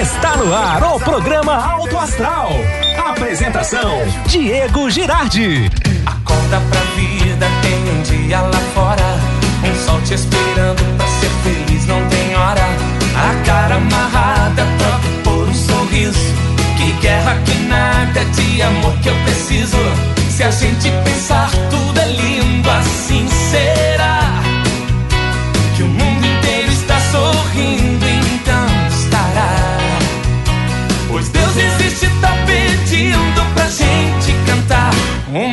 Está no ar o programa Alto Astral. Apresentação: Diego Girardi. Acorda pra vida, tem um dia lá fora. Um sol te esperando pra ser feliz, não tem hora. A cara amarrada pra pôr um sorriso. Que guerra, que nada de amor que eu preciso. Se a gente pensar tudo é lindo, assim será.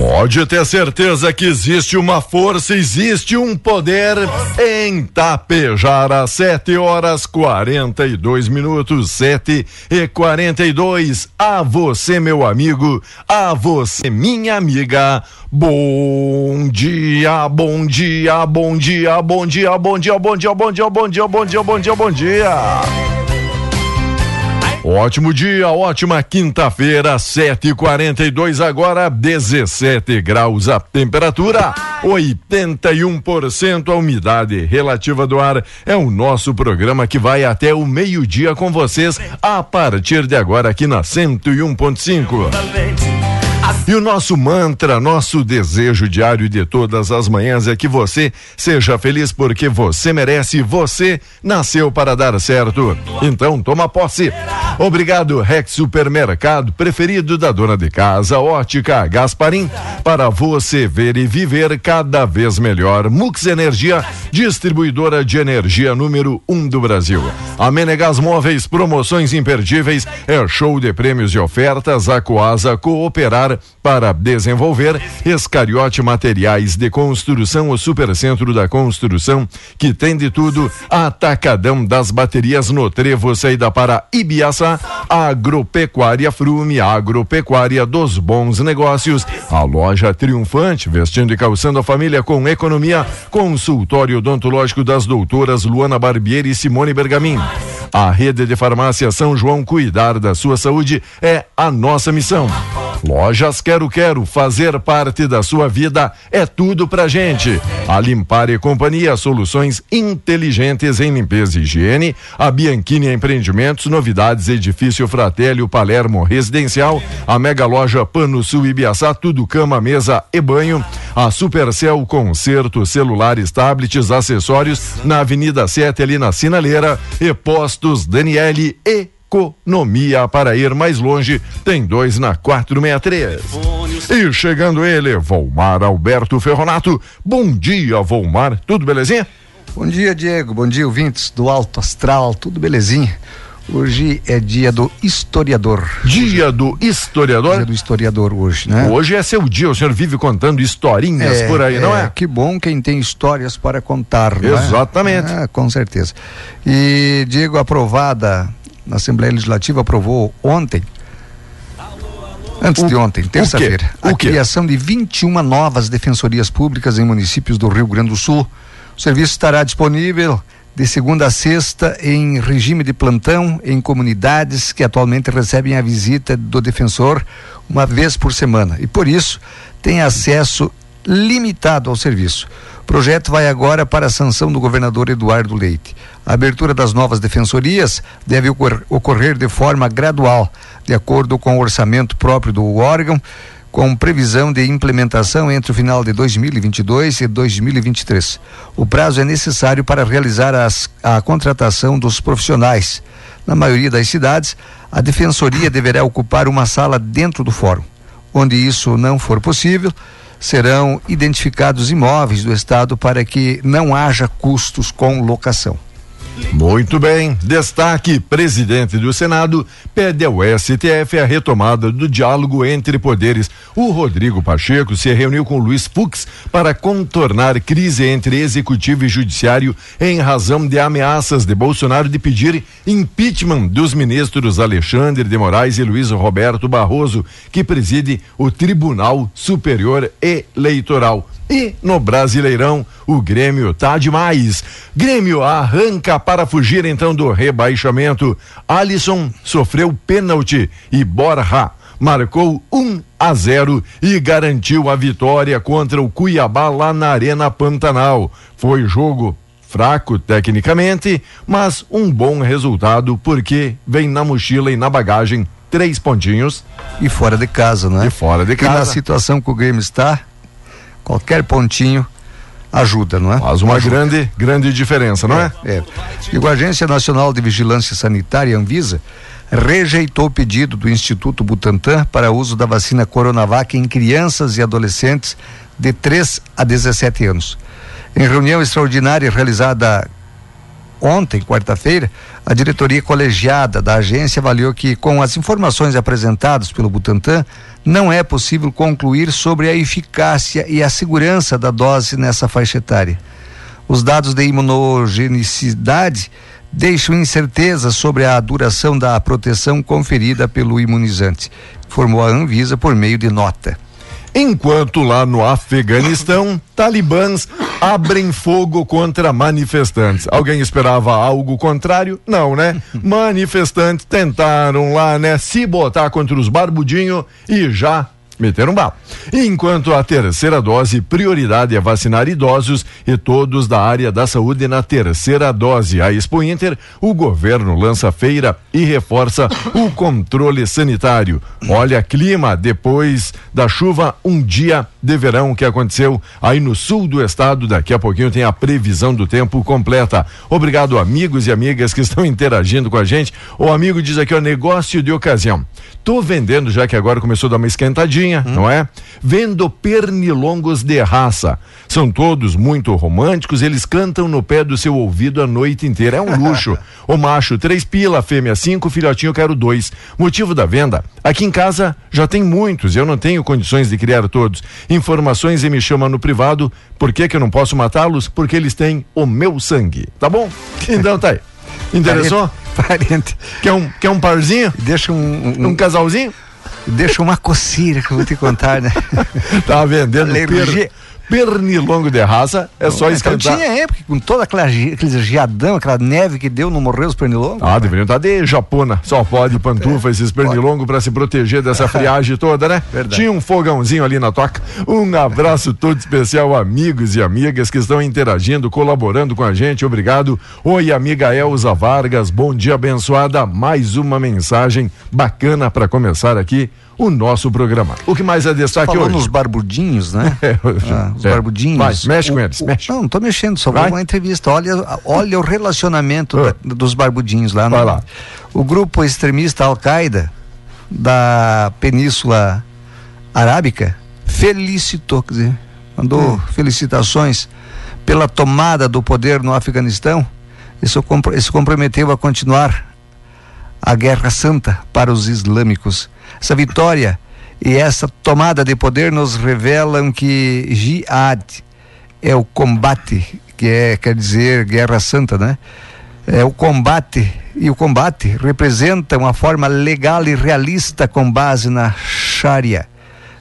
Pode ter certeza que existe uma força, existe um poder em Tapejara, sete horas quarenta e dois minutos, sete e quarenta e dois. A você, meu amigo, a você, minha amiga. Bom dia, bom dia, bom dia, bom dia, bom dia, bom dia, bom dia, bom dia, bom dia, bom dia, bom dia. Ótimo dia, ótima quinta-feira, 7h42 agora, 17 graus a temperatura, 81% a umidade relativa do ar. É o nosso programa que vai até o meio-dia com vocês a partir de agora aqui na 101.5. E o nosso mantra, nosso desejo diário de todas as manhãs é que você seja feliz porque você merece, você nasceu para dar certo. Então toma posse. Obrigado, Rex Supermercado, preferido da dona de casa, Ótica Gasparim, para você ver e viver cada vez melhor. Mux Energia, distribuidora de energia número um do Brasil. A Menegas Móveis, promoções imperdíveis, é show de prêmios e ofertas, a Coasa Cooperar para desenvolver Escariote Materiais de Construção, o Supercentro da Construção, que tem de tudo, Atacadão das Baterias no Trevo, saída para Ibiaçá, Agropecuária Frume, Agropecuária dos Bons Negócios, a loja triunfante, vestindo e calçando a família com economia, consultório odontológico das doutoras Luana Barbieri e Simone Bergamin. A rede de farmácia São João cuidar da sua saúde é a nossa missão. Lojas Quero Quero, fazer parte da sua vida é tudo pra gente. A Limpar e Companhia, soluções inteligentes em limpeza e higiene. A Bianchini Empreendimentos, novidades Edifício Fratélio Palermo Residencial. A Mega Loja Pano Sul Ibiaçá, tudo cama, mesa e banho. A Supercell Concerto, celulares, tablets, acessórios na Avenida 7 ali na Sinaleira. E Postos Daniele e Economia para ir mais longe, tem dois na 463. E chegando ele, Volmar Alberto Ferronato. Bom dia, Volmar. Tudo belezinha? Bom dia, Diego. Bom dia, ouvintes do Alto Astral. Tudo belezinha? Hoje é dia do historiador. Dia do historiador? Dia do historiador hoje, né? Hoje é seu dia, o senhor vive contando historinhas é, por aí, não é? é? Que bom quem tem histórias para contar, né? Exatamente. É, com certeza. E, Diego, aprovada, na Assembleia Legislativa aprovou ontem Antes o, de ontem, terça-feira, a criação de 21 novas defensorias públicas em municípios do Rio Grande do Sul. O serviço estará disponível de segunda a sexta em regime de plantão em comunidades que atualmente recebem a visita do defensor uma vez por semana. E por isso tem acesso limitado ao serviço. O projeto vai agora para a sanção do governador Eduardo Leite. A abertura das novas defensorias deve ocorrer de forma gradual, de acordo com o orçamento próprio do órgão com previsão de implementação entre o final de 2022 e 2023. O prazo é necessário para realizar as, a contratação dos profissionais. Na maioria das cidades, a defensoria deverá ocupar uma sala dentro do fórum. Onde isso não for possível, serão identificados imóveis do Estado para que não haja custos com locação. Muito bem. Destaque: presidente do Senado pede ao STF a retomada do diálogo entre poderes. O Rodrigo Pacheco se reuniu com Luiz Fux para contornar crise entre executivo e judiciário em razão de ameaças de Bolsonaro de pedir impeachment dos ministros Alexandre de Moraes e Luiz Roberto Barroso, que preside o Tribunal Superior Eleitoral. E no Brasileirão, o Grêmio tá demais. Grêmio arranca para fugir então do rebaixamento. Alisson sofreu pênalti e Borja marcou 1 um a 0 e garantiu a vitória contra o Cuiabá lá na Arena Pantanal. Foi jogo fraco tecnicamente, mas um bom resultado porque vem na mochila e na bagagem três pontinhos. E fora de casa, né? E fora de casa. E na situação que o Grêmio está, qualquer pontinho ajuda, não é? Faz uma ajuda. grande, grande diferença, não é? É. é. E a Agência Nacional de Vigilância Sanitária, Anvisa, rejeitou o pedido do Instituto Butantan para uso da vacina Coronavac em crianças e adolescentes de 3 a 17 anos. Em reunião extraordinária realizada ontem, quarta-feira, a diretoria colegiada da agência avaliou que, com as informações apresentadas pelo Butantan, não é possível concluir sobre a eficácia e a segurança da dose nessa faixa etária. Os dados de imunogenicidade deixam incerteza sobre a duração da proteção conferida pelo imunizante, informou a Anvisa por meio de nota. Enquanto lá no Afeganistão, talibãs abrem fogo contra manifestantes. Alguém esperava algo contrário? Não, né? Manifestantes tentaram lá, né, se botar contra os barbudinhos e já meteram bala. Enquanto a terceira dose, prioridade é vacinar idosos e todos da área da saúde na terceira dose. A Expo Inter, o governo lança feira e reforça o controle sanitário. Olha, clima depois da chuva, um dia de verão que aconteceu aí no sul do estado. Daqui a pouquinho tem a previsão do tempo completa. Obrigado, amigos e amigas que estão interagindo com a gente. O amigo diz aqui, ó, negócio de ocasião. Tô vendendo, já que agora começou a dar uma esquentadinha, hum. não é? Vendo pernilongos de raça. São todos muito românticos, eles cantam no pé do seu ouvido a noite inteira. É um luxo. o macho, três pila, fêmea, cinco, filhotinho, quero dois. Motivo da venda? Aqui em casa já tem muitos, eu não tenho condições de criar todos. Informações e me chama no privado. Por que, que eu não posso matá-los? Porque eles têm o meu sangue. Tá bom? Então tá aí. Interessou? Parente. Quer um, quer um parzinho? Deixa um, um, um casalzinho? Deixa uma coceira que eu vou te contar, né? Tava vendendo per, pernilongo de raça, é não, só então esquentar. Então tinha época, com toda aquela, aquele geadão, aquela neve que deu, não morreu os pernilongos? Ah, deveriam estar de japona, só pode pantufa, é, esses pernilongos para se proteger dessa friagem toda, né? Verdade. Tinha um fogãozinho ali na toca. Um abraço todo especial, amigos e amigas que estão interagindo, colaborando com a gente, obrigado. Oi, amiga Elza Vargas, bom dia abençoada, mais uma mensagem bacana para começar aqui o nosso programa. O que mais é destaque Falou hoje? nos barbudinhos, né? É, ah, os é. barbudinhos. Vai, mexe o, com eles, mexe. Não, não tô mexendo, só vou uma entrevista. Olha, olha o relacionamento uh. da, dos barbudinhos lá. Vai no, lá. O grupo extremista Al-Qaeda da Península Arábica felicitou, quer dizer, mandou hum. felicitações pela tomada do poder no Afeganistão e se comprometeu a continuar a Guerra Santa para os islâmicos. Essa vitória e essa tomada de poder nos revelam que jihad é o combate, que é, quer dizer, Guerra Santa, né? É o combate, e o combate representa uma forma legal e realista com base na Sharia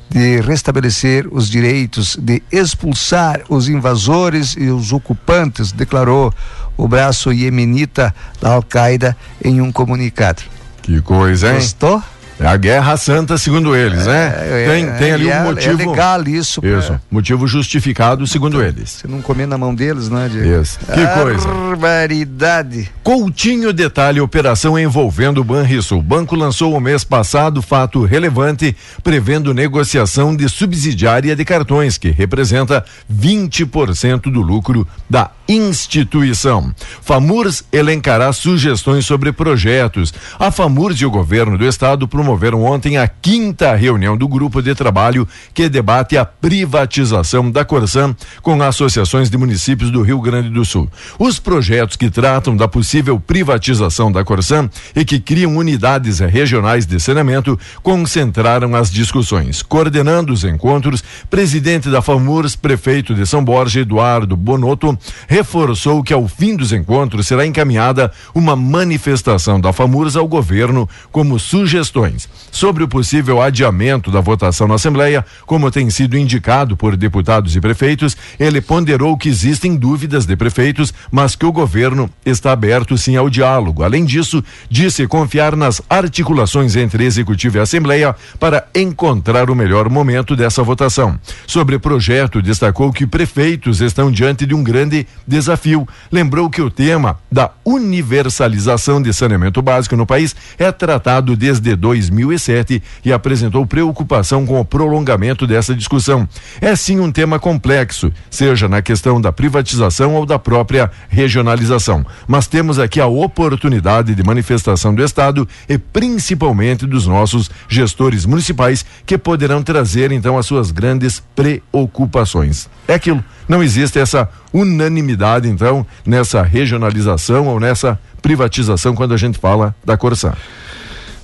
de restabelecer os direitos, de expulsar os invasores e os ocupantes, declarou o braço iemenita da Al-Qaeda em um comunicado. Que coisa, hein? Gostou? É a Guerra Santa, segundo eles, né? É, tem, é, tem ali um é, motivo. É legal isso. Isso. Motivo justificado, segundo eles. Você não comer na mão deles, né, Diego? Isso. Que coisa. Barbaridade. Coutinho detalhe operação envolvendo o Banrisul. O banco lançou o mês passado fato relevante prevendo negociação de subsidiária de cartões, que representa 20% do lucro da instituição. FAMURS elencará sugestões sobre projetos. A FAMURS e o governo do estado promoveram ontem a quinta reunião do grupo de trabalho que debate a privatização da Corsan com associações de municípios do Rio Grande do Sul. Os projetos que tratam da possível privatização da Corsan e que criam unidades regionais de saneamento concentraram as discussões. Coordenando os encontros, presidente da FAMURS, prefeito de São Borja, Eduardo Bonotto, reforçou que ao fim dos encontros será encaminhada uma manifestação da FAMURS ao governo como sugestões sobre o possível adiamento da votação na Assembleia, como tem sido indicado por deputados e prefeitos, ele ponderou que existem dúvidas de prefeitos, mas que o governo está aberto sim ao diálogo. Além disso, disse confiar nas articulações entre executivo e Assembleia para encontrar o melhor momento dessa votação. Sobre o projeto, destacou que prefeitos estão diante de um grande desafio. Lembrou que o tema da universalização de saneamento básico no país é tratado desde 2007 e apresentou preocupação com o prolongamento dessa discussão. É sim um tema complexo, seja na questão da privatização ou da própria regionalização. Mas temos aqui a oportunidade de manifestação do Estado e principalmente dos nossos gestores municipais que poderão trazer então as suas grandes preocupações. É aquilo, não existe essa unanimidade, então, nessa regionalização ou nessa privatização quando a gente fala da Corsã.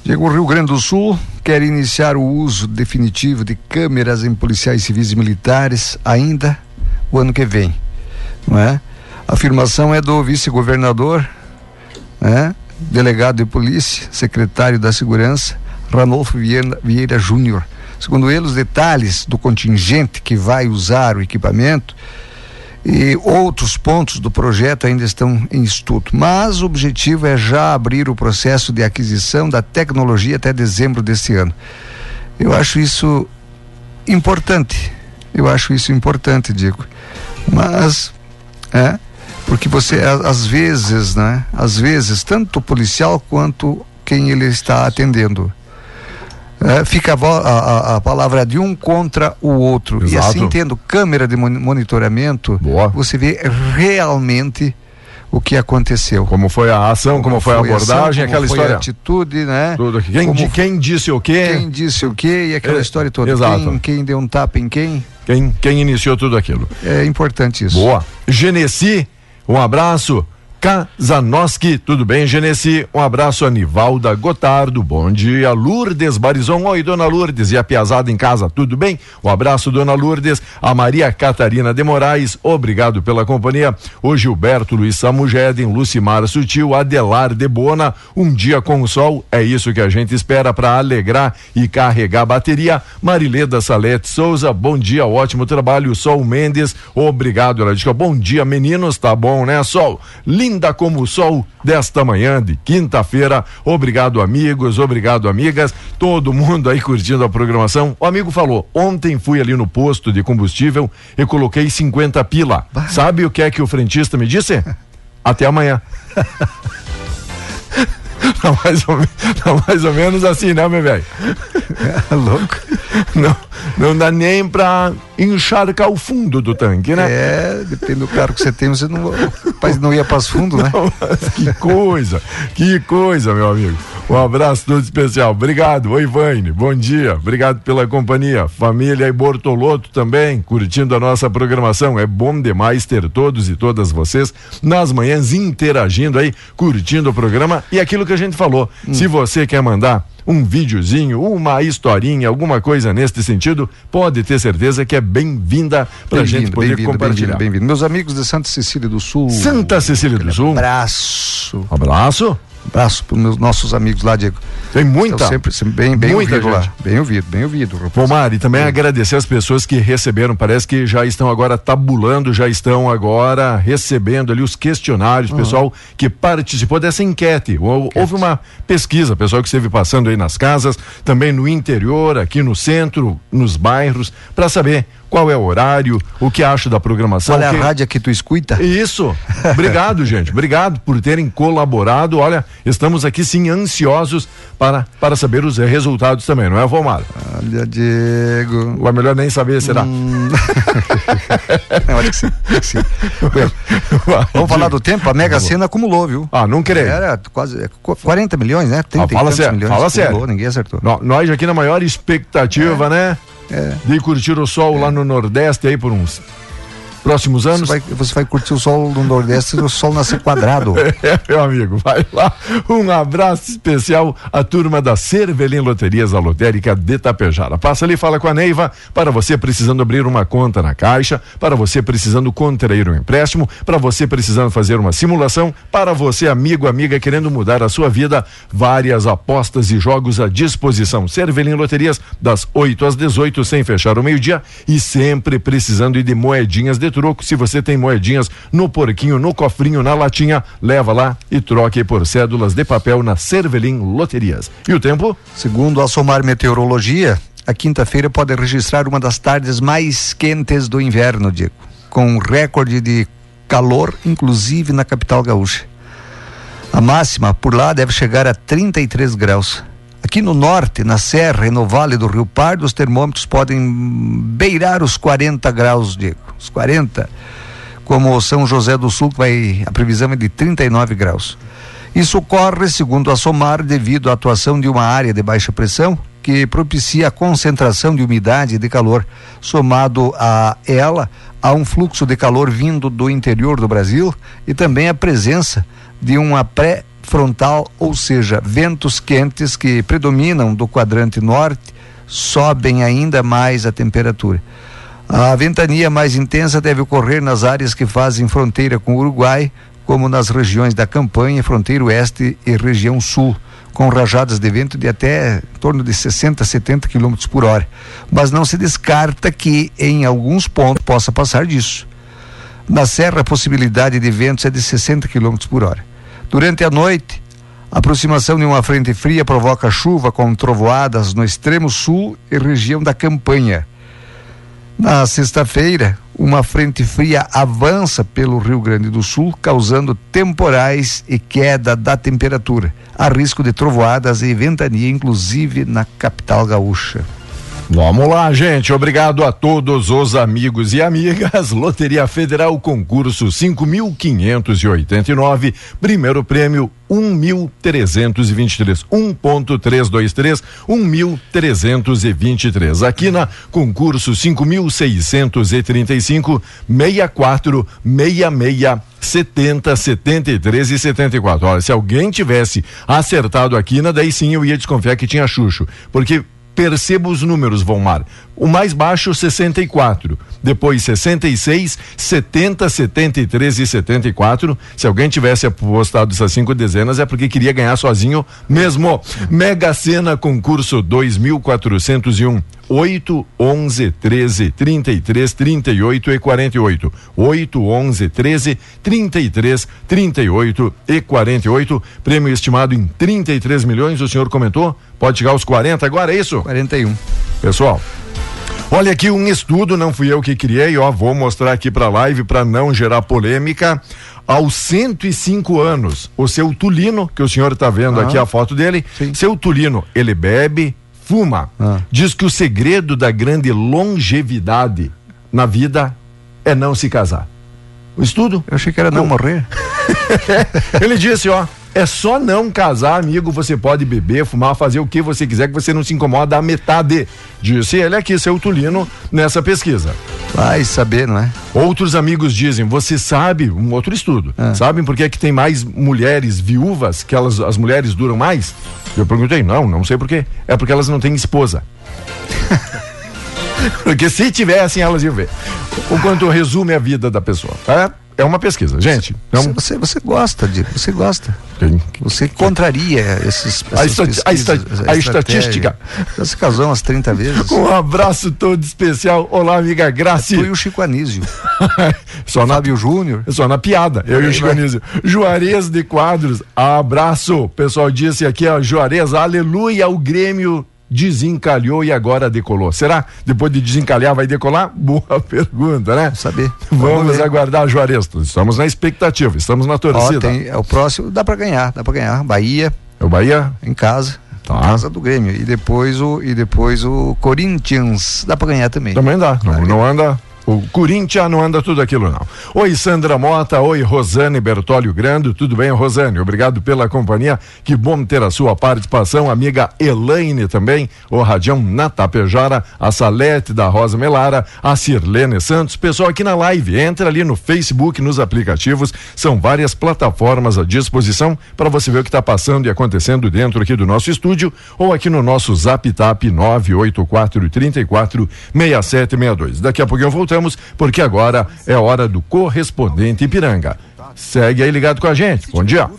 Diego, Rio Grande do Sul quer iniciar o uso definitivo de câmeras em policiais civis e militares ainda o ano que vem, não é? A afirmação é do vice-governador, né? delegado de polícia, secretário da segurança, Ranolfo Vieira, Vieira Júnior. Segundo ele, os detalhes do contingente que vai usar o equipamento e outros pontos do projeto ainda estão em estudo, mas o objetivo é já abrir o processo de aquisição da tecnologia até dezembro deste ano. Eu acho isso importante. Eu acho isso importante, Diego. Mas é porque você às vezes, né? Às vezes tanto o policial quanto quem ele está atendendo é, fica a, a, a, palavra de um contra o outro. Exato. E assim, tendo câmera de monitoramento, Boa. você vê realmente o que aconteceu. Como foi a ação, como, como foi, a abordagem, ação, aquela história. a atitude, né? Tudo. Quem, como, quem disse o quê? Quem disse o quê e aquela é, história toda. Exato. Quem, quem deu um tapa em quem? Quem, quem iniciou tudo aquilo. É importante isso. Boa. Genesi, um abraço. Kazanoski, tudo bem, Genesi? Um abraço a Nivalda Gotardo, bom dia, Lourdes Barizon, oi, dona Lourdes, e a Piazada em casa, tudo bem? Um abraço, dona Lourdes, a Maria Catarina de Moraes, obrigado pela companhia, o Gilberto Luiz Samugeden, Lucimar Sutil, Adelar de Bona, um dia com o sol, é isso que a gente espera para alegrar e carregar a bateria, Marileda Salete Souza, bom dia, ótimo trabalho, Sol Mendes, obrigado, ela diz que bom dia, meninos, tá bom, né, Sol? Lindo linda como o sol desta manhã de quinta-feira. Obrigado, amigos, obrigado, amigas. Todo mundo aí curtindo a programação. O amigo falou: ontem fui ali no posto de combustível e coloquei 50 pila. Bah. Sabe o que é que o frentista me disse? Até amanhã. Tá mais, ou, tá mais ou menos assim, né, meu velho? É louco. Não, não dá nem pra encharcar o fundo do tanque, né? É, depende do carro que você tem, você não, mas não ia para os fundos, né? Não, que coisa, que coisa, meu amigo. Um abraço todo especial. Obrigado. Oi, Vane. Bom dia. Obrigado pela companhia. Família e Bortoloto também, curtindo a nossa programação. É bom demais ter todos e todas vocês nas manhãs interagindo aí, curtindo o programa e aquilo que a gente falou. Hum. Se você quer mandar um videozinho, uma historinha, alguma coisa neste sentido, pode ter certeza que é bem-vinda para a gente poder bem compartilhar. Bem-vindo, bem Meus amigos de Santa Cecília do Sul. Santa Cecília do Sul. Abraço. Abraço. Abraço para os nossos amigos lá, Diego. Tem muita. Então, sempre, sempre bem, bem muita ouvido gente. lá. Bem ouvido, bem ouvido. Bom, Mari, também agradecer as pessoas que receberam, parece que já estão agora tabulando, já estão agora recebendo ali os questionários, uhum. pessoal que participou dessa enquete. Houve uma pesquisa, pessoal que esteve passando aí nas casas, também no interior, aqui no centro, nos bairros, para saber qual é o horário, o que acha da programação. Qual é a rádio que tu escuta? Isso. Obrigado, gente. Obrigado por terem colaborado. Olha, estamos aqui sim ansiosos para, para saber os resultados também, não é, Vomar? Olha, Diego. Ou é melhor nem saber, será? Hum... não, acho que sim. Acho que sim. vamos falar do tempo? A Mega Sena acumulou, viu? Ah, não creio. Era quase 40 é, milhões, né? 30 ah, fala sério, milhões. Fala sério. Ninguém acertou. nós aqui na maior expectativa, é. né? É. De curtir o sol lá no Nordeste aí por uns próximos anos. Você vai, você vai curtir o sol do Nordeste e o sol nascer quadrado. É, meu amigo, vai lá. Um abraço especial à turma da Cervelim Loterias, a lotérica de Tapejara. Passa ali, fala com a Neiva, para você precisando abrir uma conta na Caixa, para você precisando contrair um empréstimo, para você precisando fazer uma simulação, para você, amigo, amiga, querendo mudar a sua vida, várias apostas e jogos à disposição. Cervelim Loterias, das 8 às 18, sem fechar o meio-dia e sempre precisando de moedinhas de troco. Se você tem moedinhas no porquinho, no cofrinho, na latinha, leva lá e troque por cédulas de papel na Cervelim Loterias. E o tempo? Segundo a Somar Meteorologia, a quinta-feira pode registrar uma das tardes mais quentes do inverno, Diego, com recorde de calor, inclusive na capital gaúcha. A máxima por lá deve chegar a 33 graus. Aqui no norte, na Serra e no Vale do Rio Pardo, os termômetros podem beirar os 40 graus, Diego. Os 40. Como São José do Sul, vai, a previsão é de 39 graus. Isso ocorre, segundo a SOMAR, devido à atuação de uma área de baixa pressão que propicia a concentração de umidade e de calor, somado a ela a um fluxo de calor vindo do interior do Brasil e também a presença de uma pré frontal, ou seja, ventos quentes que predominam do quadrante norte, sobem ainda mais a temperatura. A ventania mais intensa deve ocorrer nas áreas que fazem fronteira com o Uruguai, como nas regiões da Campanha, fronteira oeste e região sul, com rajadas de vento de até em torno de 60 a 70 km por hora. Mas não se descarta que em alguns pontos possa passar disso. Na serra, a possibilidade de ventos é de 60 km por hora. Durante a noite, a aproximação de uma frente fria provoca chuva com trovoadas no extremo sul e região da Campanha. Na sexta-feira, uma frente fria avança pelo Rio Grande do Sul, causando temporais e queda da temperatura. Há risco de trovoadas e ventania, inclusive na capital gaúcha. Vamos lá, gente. Obrigado a todos os amigos e amigas. Loteria Federal concurso 5.589, primeiro prêmio 1.323, 1.323, 1.323. Aqui na concurso 5.635, 64, 66 70, 73 e 74. Olha, se alguém tivesse acertado aqui, na daí sim eu ia desconfiar que tinha Xuxo, porque Perceba os números, Vomar. O mais baixo, 64. Depois, 66, 70, 73 e 74. Se alguém tivesse apostado essas cinco dezenas, é porque queria ganhar sozinho mesmo. Mega Sena, concurso 2401. 8, 11, 13, 33, 38 e 48. 8, 11, 13, 33, 38 e 48. Prêmio estimado em 33 milhões, o senhor comentou? Pode chegar aos 40 agora, é isso? 41. Pessoal, Olha aqui um estudo, não fui eu que criei, ó, vou mostrar aqui para live para não gerar polêmica. Aos 105 anos, o seu Tulino, que o senhor está vendo ah, aqui a foto dele, sim. seu Tulino, ele bebe, fuma, ah. diz que o segredo da grande longevidade na vida é não se casar. O estudo? Eu achei que era não morrer. Ele disse, ó, é só não casar, amigo. Você pode beber, fumar, fazer o que você quiser, que você não se incomoda a metade. Disse ele aqui, seu Tulino, nessa pesquisa. Vai saber, não é? Outros amigos dizem, você sabe, um outro estudo, ah. sabem por que, é que tem mais mulheres viúvas, que elas, as mulheres duram mais? Eu perguntei, não, não sei por quê. É porque elas não têm esposa. porque se tivessem, elas iam ver. O quanto resume a vida da pessoa. É? É uma pesquisa, gente. É um... Você, você gosta de, você gosta. Quem? Você contraria esses a, estati a, esta a, estatística. Se casou umas 30 vezes. Um abraço todo especial. Olá, amiga Graci. Eu e o Chico Anísio. só na Fábio Júnior. Só na piada. Eu e o Chico Anísio. Juarez de Quadros. Abraço. O pessoal disse aqui, ó, Juarez, aleluia, o Grêmio desencalhou e agora decolou. Será? Depois de desencalhar, vai decolar? Boa pergunta, né? Vamos saber. Vamos, Vamos aguardar, Juarez. Estamos na expectativa, estamos na torcida. Ó, tem, é o próximo, dá para ganhar, dá para ganhar. Bahia. É o Bahia? Em casa. Tá. Casa do Grêmio. E depois o, e depois o Corinthians. Dá para ganhar também. Também dá. Não, não anda o Corinthians não anda tudo aquilo, não. Oi, Sandra Mota. Oi, Rosane Bertólio Grande. Tudo bem, Rosane? Obrigado pela companhia. Que bom ter a sua participação. Amiga Elaine também. O Radião Natapejara. A Salete da Rosa Melara. A Cirlene Santos. Pessoal aqui na live. Entra ali no Facebook, nos aplicativos. São várias plataformas à disposição para você ver o que está passando e acontecendo dentro aqui do nosso estúdio ou aqui no nosso Zap Tap 984 34 6762. Daqui a pouquinho eu voltamos voltamos, porque agora é hora do correspondente Ipiranga. Segue aí ligado com a gente. Bom dia.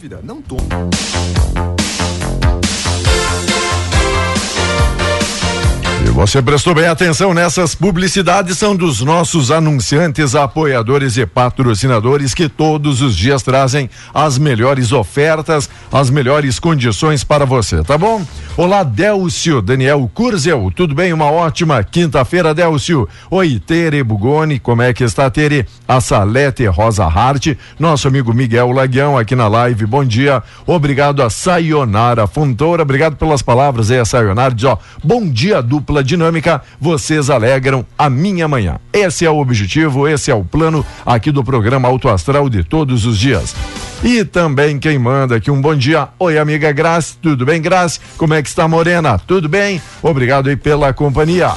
Você prestou bem atenção nessas publicidades são dos nossos anunciantes, apoiadores e patrocinadores que todos os dias trazem as melhores ofertas, as melhores condições para você, tá bom? Olá, Delcio, Daniel Curzel, tudo bem? Uma ótima quinta-feira, Delcio. Oi, Tere Bugoni, como é que está, Tere? A Salete Rosa Hart, nosso amigo Miguel Laguião aqui na live, bom dia. Obrigado a Sayonara Fontoura, obrigado pelas palavras aí, a Sayonara, diz ó, bom dia dupla dinâmica, vocês alegram a minha manhã. Esse é o objetivo, esse é o plano aqui do programa Auto Astral de todos os dias. E também quem manda aqui um bom dia. Oi, amiga Grace, tudo bem, Grace? Como é que está, Morena? Tudo bem? Obrigado aí pela companhia.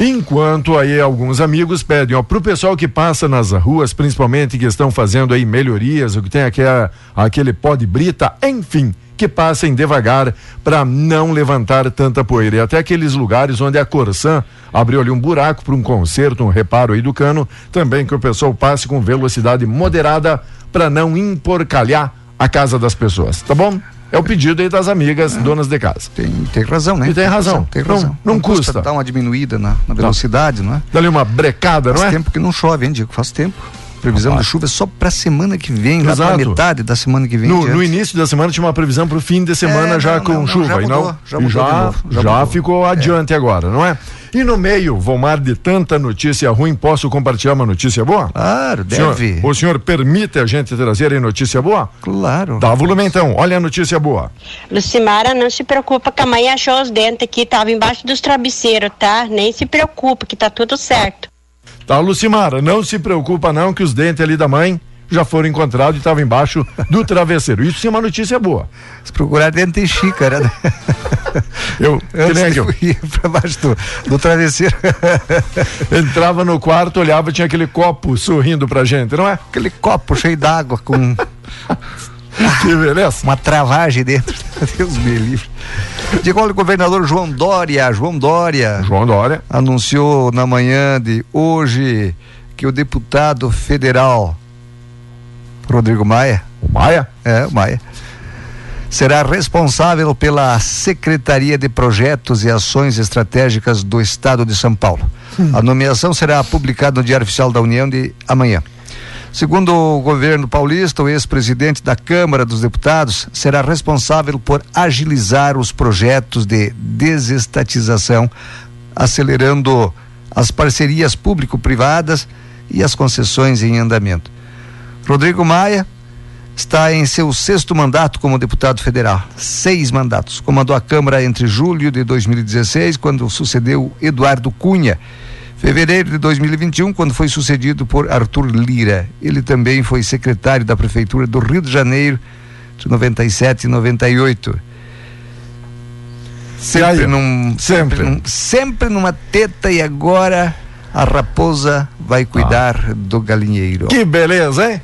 Enquanto aí alguns amigos pedem, ó, pro pessoal que passa nas ruas, principalmente que estão fazendo aí melhorias, o que tem aqui, aquele pó de brita, enfim, que passem devagar para não levantar tanta poeira. E até aqueles lugares onde a Corsan abriu ali um buraco para um conserto, um reparo aí do cano, também que o pessoal passe com velocidade moderada para não emporcalhar a casa das pessoas, tá bom? É o pedido aí das amigas é. donas de casa. Tem, tem razão, né? E tem razão. Tem razão. Não, não, não custa. custa. dar uma diminuída na, na velocidade, não. não é? Dá ali uma brecada, faz não é? Faz tempo que não chove, hein, Diego? Faz tempo. Previsão Rapaz. de chuva é só para semana que vem, Exato. lá pra metade da semana que vem. No, no, início da semana tinha uma previsão para o fim de semana é, já não, com não, chuva. Já, mudou, e não, já, mudou já, já, já ficou é. adiante agora, não é? E no meio, Vomar, de tanta notícia ruim, posso compartilhar uma notícia boa? Claro, deve. Senhor, o senhor permite a gente trazer aí notícia boa? Claro. Dá volume então, olha a notícia boa. Lucimara, não se preocupa que a mãe achou os dentes aqui, tava embaixo dos travesseiros, tá? Nem se preocupa que tá tudo certo. Tá, Lucimara, não se preocupa não que os dentes ali da mãe já foram encontrados e estavam embaixo do travesseiro. Isso sim é uma notícia boa. Se procurar dentro tem xícara, né? Eu, eu ia pra baixo do, do travesseiro. Entrava no quarto, olhava, tinha aquele copo sorrindo pra gente, não é? Aquele copo cheio d'água com. que beleza. Uma travagem dentro. Deus me livre. De o governador João Dória, João Dória. João Dória. Anunciou na manhã de hoje que o deputado federal Rodrigo Maia. O Maia? É, o Maia será responsável pela Secretaria de Projetos e Ações Estratégicas do Estado de São Paulo. Hum. A nomeação será publicada no Diário Oficial da União de amanhã. Segundo o governo paulista, o ex-presidente da Câmara dos Deputados será responsável por agilizar os projetos de desestatização, acelerando as parcerias público-privadas e as concessões em andamento. Rodrigo Maia está em seu sexto mandato como deputado federal. Seis mandatos. Comandou a Câmara entre julho de 2016, quando sucedeu Eduardo Cunha. Fevereiro de 2021, quando foi sucedido por Arthur Lira. Ele também foi secretário da Prefeitura do Rio de Janeiro de 97 e 98. Sempre, num, sempre. Sempre, num, sempre numa teta e agora a raposa vai cuidar ah. do galinheiro. Que beleza, hein?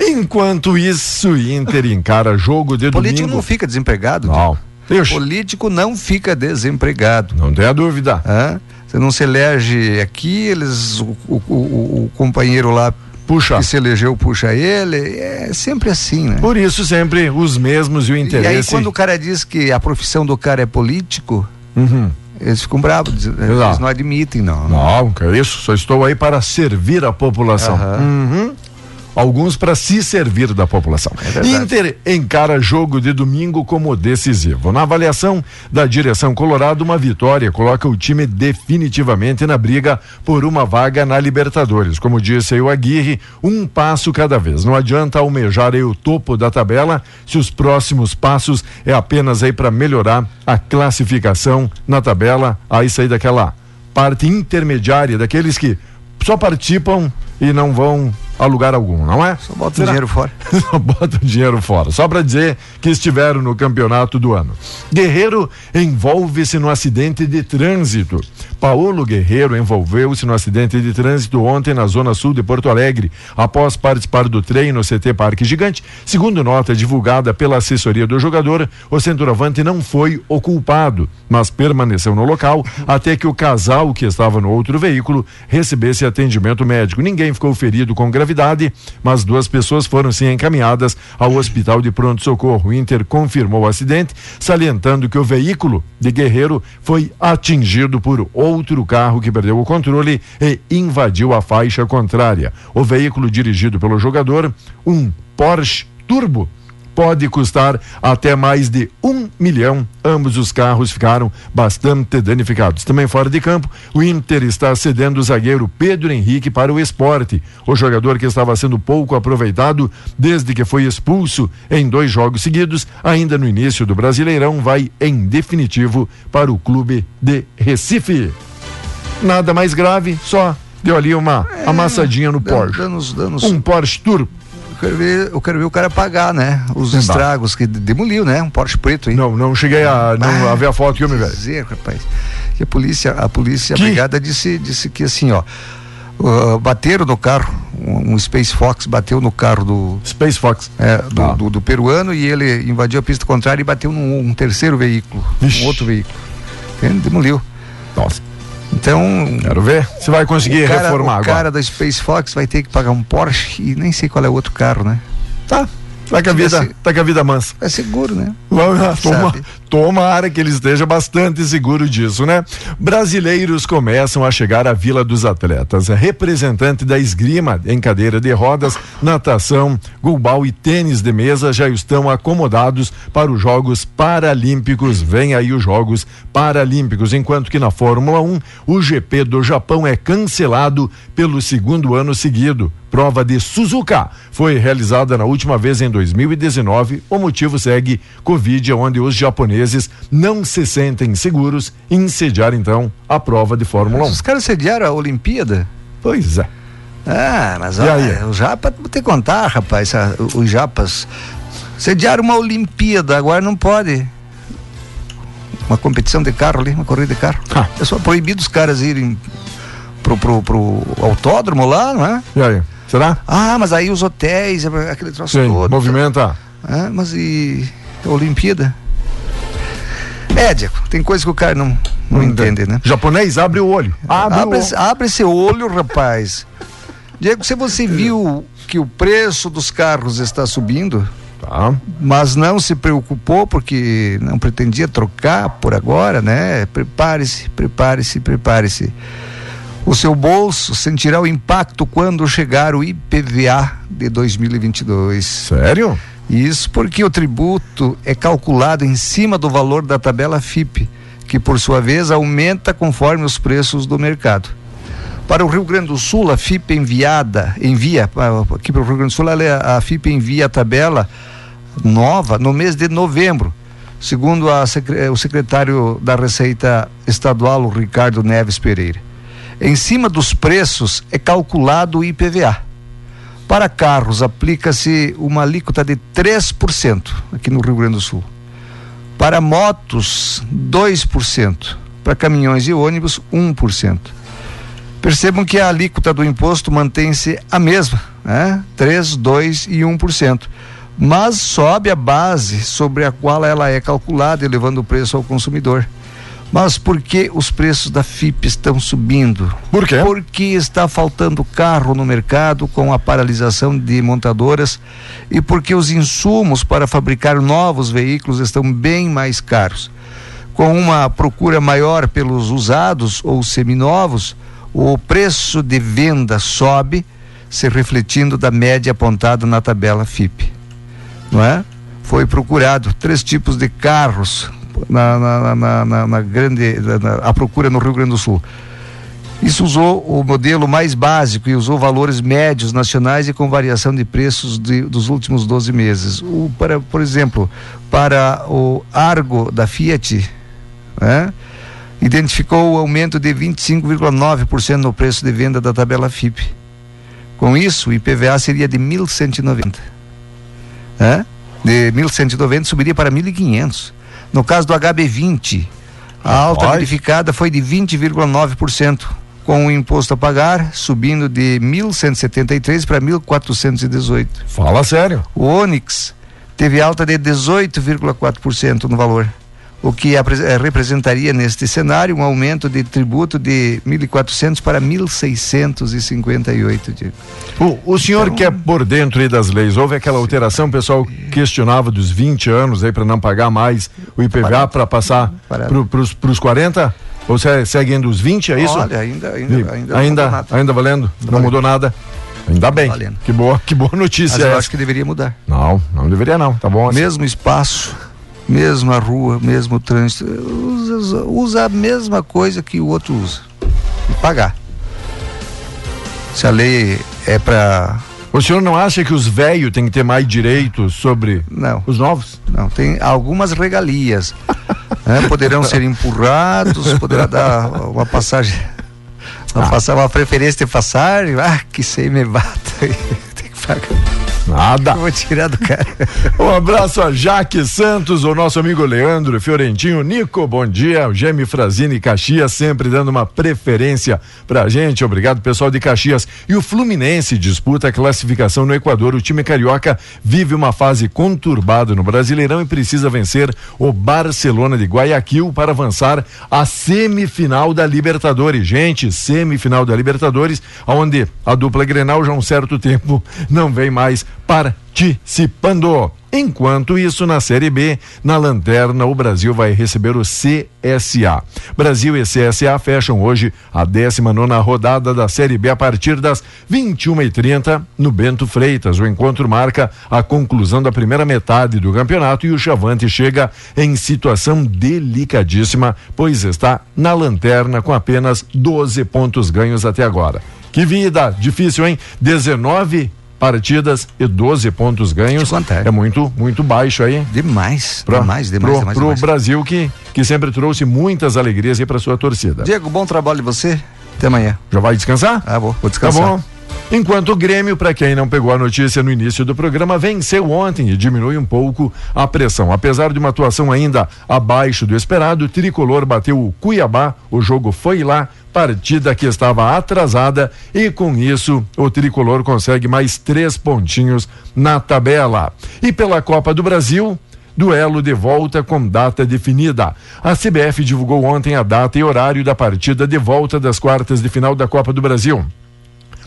Enquanto isso, Inter encara jogo de Político domingo. não fica desempregado. Não. Político não fica desempregado. Não tenha dúvida. Hã? Você não se elege aqui, eles o, o, o, o companheiro lá puxa. que se elegeu puxa ele, é sempre assim, né? Por isso sempre os mesmos e o interesse. E aí quando o cara diz que a profissão do cara é político, uhum. eles ficam bravos, eles não admitem, não. Não, que é isso, só estou aí para servir a população. Uhum. Uhum alguns para se servir da população. É Inter encara jogo de domingo como decisivo. Na avaliação da direção Colorado, uma vitória coloca o time definitivamente na briga por uma vaga na Libertadores. Como disse aí o Aguirre, um passo cada vez. Não adianta almejar o topo da tabela se os próximos passos é apenas aí para melhorar a classificação na tabela, aí sair daquela parte intermediária daqueles que só participam e não vão a lugar algum, não é? Só bota o dinheiro fora. Só bota o dinheiro fora, só para dizer que estiveram no campeonato do ano. Guerreiro envolve-se no acidente de trânsito. Paulo Guerreiro envolveu-se no acidente de trânsito ontem na zona sul de Porto Alegre, após participar do treino no CT Parque Gigante. Segundo nota divulgada pela assessoria do jogador, o centroavante não foi o culpado, mas permaneceu no local até que o casal que estava no outro veículo recebesse atendimento médico. Ninguém ficou ferido com gravidade mas duas pessoas foram sim encaminhadas ao hospital de pronto-socorro. O Inter confirmou o acidente, salientando que o veículo de Guerreiro foi atingido por outro carro que perdeu o controle e invadiu a faixa contrária. O veículo dirigido pelo jogador, um Porsche Turbo pode custar até mais de um milhão. Ambos os carros ficaram bastante danificados. Também fora de campo, o Inter está cedendo o zagueiro Pedro Henrique para o esporte. O jogador que estava sendo pouco aproveitado desde que foi expulso em dois jogos seguidos, ainda no início do Brasileirão, vai em definitivo para o clube de Recife. Nada mais grave, só deu ali uma é, amassadinha no Porsche. Um Porsche Turbo quero ver, eu quero ver o cara pagar, né? Os estragos que demoliu, né? Um Porsche preto, hein? Não, não cheguei a, não, ah, a ver a foto que eu me vejo. Dizer, rapaz. Que a polícia, a polícia, que? a brigada disse, disse que assim, ó. Uh, bateram no carro, um, um, Space Fox bateu no carro do. Space Fox. É, do, ah. do, do, peruano e ele invadiu a pista contrária e bateu num um terceiro veículo, um outro veículo. Ele demoliu. Nossa. Então. Quero ver se vai conseguir cara, reformar o agora. O cara da Space Fox vai ter que pagar um Porsche e nem sei qual é o outro carro, né? Tá. Tá com a vida, tá com a vida mansa. É seguro, né? Toma, tomara que ele esteja bastante seguro disso, né? Brasileiros começam a chegar à Vila dos Atletas. Representante da esgrima em cadeira de rodas, natação, golbal e tênis de mesa já estão acomodados para os Jogos Paralímpicos. Vem aí os Jogos Paralímpicos, enquanto que na Fórmula 1, o GP do Japão é cancelado pelo segundo ano seguido prova de Suzuka foi realizada na última vez em 2019. O motivo segue Covid, onde os japoneses não se sentem seguros em sediar então a prova de Fórmula 1. Os caras sediaram a Olimpíada? Pois é. Ah, mas olha, o Japa, vou te contar, rapaz, os Japas sediaram uma Olimpíada, agora não pode uma competição de carro ali, uma corrida de carro. Ah. É só proibido os caras irem pro, pro, pro autódromo lá, não é? E aí? Será? Ah, mas aí os hotéis, aquele troço Sim, todo. Movimenta. Ah, mas e a Olimpíada? É, Diego, tem coisa que o cara não, não, entende, né? Japonês, abre o olho. Abre, abre, o... abre esse olho, rapaz. Diego, se você viu que o preço dos carros está subindo, tá. mas não se preocupou porque não pretendia trocar por agora, né? Prepare-se, prepare-se, prepare-se. O seu bolso sentirá o impacto quando chegar o IPVA de 2022. Sério? Isso porque o tributo é calculado em cima do valor da tabela FIP, que por sua vez aumenta conforme os preços do mercado. Para o Rio Grande do Sul, a FIP enviada, envia, aqui para o Rio Grande do Sul, a FIP envia a tabela nova no mês de novembro. Segundo a, o secretário da Receita Estadual, o Ricardo Neves Pereira. Em cima dos preços é calculado o IPVA. Para carros, aplica-se uma alíquota de 3% aqui no Rio Grande do Sul. Para motos, 2%. Para caminhões e ônibus, 1%. Percebam que a alíquota do imposto mantém-se a mesma, né? 3, 2 e 1%. Mas sobe a base sobre a qual ela é calculada, elevando o preço ao consumidor. Mas por que os preços da FIP estão subindo? Por quê? Porque está faltando carro no mercado com a paralisação de montadoras e porque os insumos para fabricar novos veículos estão bem mais caros. Com uma procura maior pelos usados ou seminovos, o preço de venda sobe, se refletindo da média apontada na tabela FIP. Não é? Foi procurado três tipos de carros na, na, na, na, na grande a procura no Rio Grande do Sul. Isso usou o modelo mais básico e usou valores médios nacionais e com variação de preços de, dos últimos 12 meses. O, para, por exemplo, para o Argo da Fiat, né? identificou o aumento de 25,9% no preço de venda da tabela FIP. Com isso, o IPVA seria de 1.190. É? De 1.190 subiria para 1.500. No caso do HB20, a alta verificada foi de 20,9%, com o imposto a pagar subindo de 1.173 para 1.418. Fala sério. O Onix teve alta de 18,4% no valor o que eh, representaria neste cenário um aumento de tributo de 1.400 para 1.658. O, o senhor então, que é por dentro das leis, houve aquela alteração, o pessoal questionava dos 20 anos aí para não pagar mais o IPVA para passar para os 40? Ou segue indo os 20, é isso? Olha, ainda ainda ainda ainda, ainda valendo, não, não mudou nada. Ainda bem. Valendo. Que boa, que boa notícia. Mas eu acho que deveria mudar. Não, não deveria não. Tá bom. Assim. Mesmo espaço mesma rua, mesmo trânsito, usa, usa a mesma coisa que o outro usa. E pagar. Se a lei é para o senhor não acha que os velhos têm que ter mais direitos sobre não, os novos? Não, tem algumas regalias. né? Poderão ser empurrados, poderá dar uma passagem, uma, ah. passar, uma preferência de passagem. Ah, que sei me bata. tem que pagar. Nada. Vou tirar do cara. um abraço a Jaque Santos, o nosso amigo Leandro Fiorentinho, Nico, bom dia, o Gemi Frazini Caxias, sempre dando uma preferência pra gente. Obrigado, pessoal de Caxias. E o Fluminense disputa a classificação no Equador. O time carioca vive uma fase conturbada no Brasileirão e precisa vencer o Barcelona de Guayaquil para avançar à semifinal da Libertadores. Gente, semifinal da Libertadores, onde a dupla Grenal já há um certo tempo não vem mais participando. Enquanto isso, na Série B, na lanterna, o Brasil vai receber o CSA. Brasil e CSA fecham hoje a 19 rodada da Série B a partir das 21h30 no Bento Freitas. O encontro marca a conclusão da primeira metade do campeonato e o Chavante chega em situação delicadíssima, pois está na lanterna com apenas 12 pontos ganhos até agora. Que vida difícil, hein? 19 partidas e 12 pontos ganhos. É muito, muito baixo aí. Demais, pra, demais, demais. Pro, demais, pro demais. Brasil que, que sempre trouxe muitas alegrias aí para sua torcida. Diego, bom trabalho de você. Até amanhã. Já vai descansar? Ah, vou, vou descansar. Tá bom. Enquanto o Grêmio, para quem não pegou a notícia no início do programa, venceu ontem e diminui um pouco a pressão. Apesar de uma atuação ainda abaixo do esperado, o tricolor bateu o Cuiabá, o jogo foi lá, partida que estava atrasada e com isso o tricolor consegue mais três pontinhos na tabela. E pela Copa do Brasil, duelo de volta com data definida. A CBF divulgou ontem a data e horário da partida de volta das quartas de final da Copa do Brasil.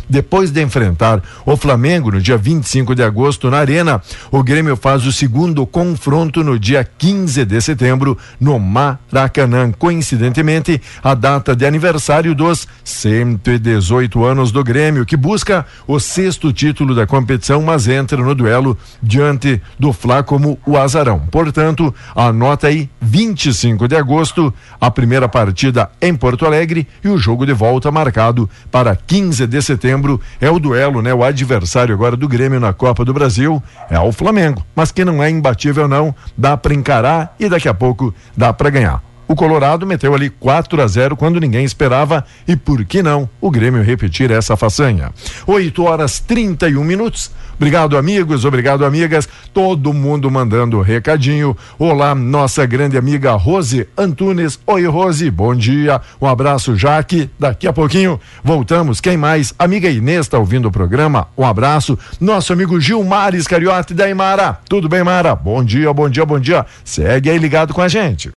Depois de enfrentar o Flamengo no dia 25 de agosto na Arena, o Grêmio faz o segundo confronto no dia 15 de setembro no Maracanã. Coincidentemente, a data de aniversário dos 118 anos do Grêmio, que busca o sexto título da competição, mas entra no duelo diante do Fla como o azarão. Portanto, anota aí 25 de agosto, a primeira partida em Porto Alegre e o jogo de volta marcado para 15 de setembro. É o duelo, né? O adversário agora do Grêmio na Copa do Brasil é o Flamengo, mas que não é imbatível não, dá para encarar e daqui a pouco dá para ganhar. O Colorado meteu ali 4 a 0 quando ninguém esperava e por que não o Grêmio repetir essa façanha? 8 horas 31 minutos. Obrigado, amigos, obrigado, amigas. Todo mundo mandando recadinho. Olá, nossa grande amiga Rose Antunes. Oi, Rose, bom dia. Um abraço, Jaque. Daqui a pouquinho voltamos. Quem mais? Amiga Inês está ouvindo o programa. Um abraço. Nosso amigo Gilmar Iscariote da Imara. Tudo bem, Mara? Bom dia, bom dia, bom dia. Segue aí ligado com a gente.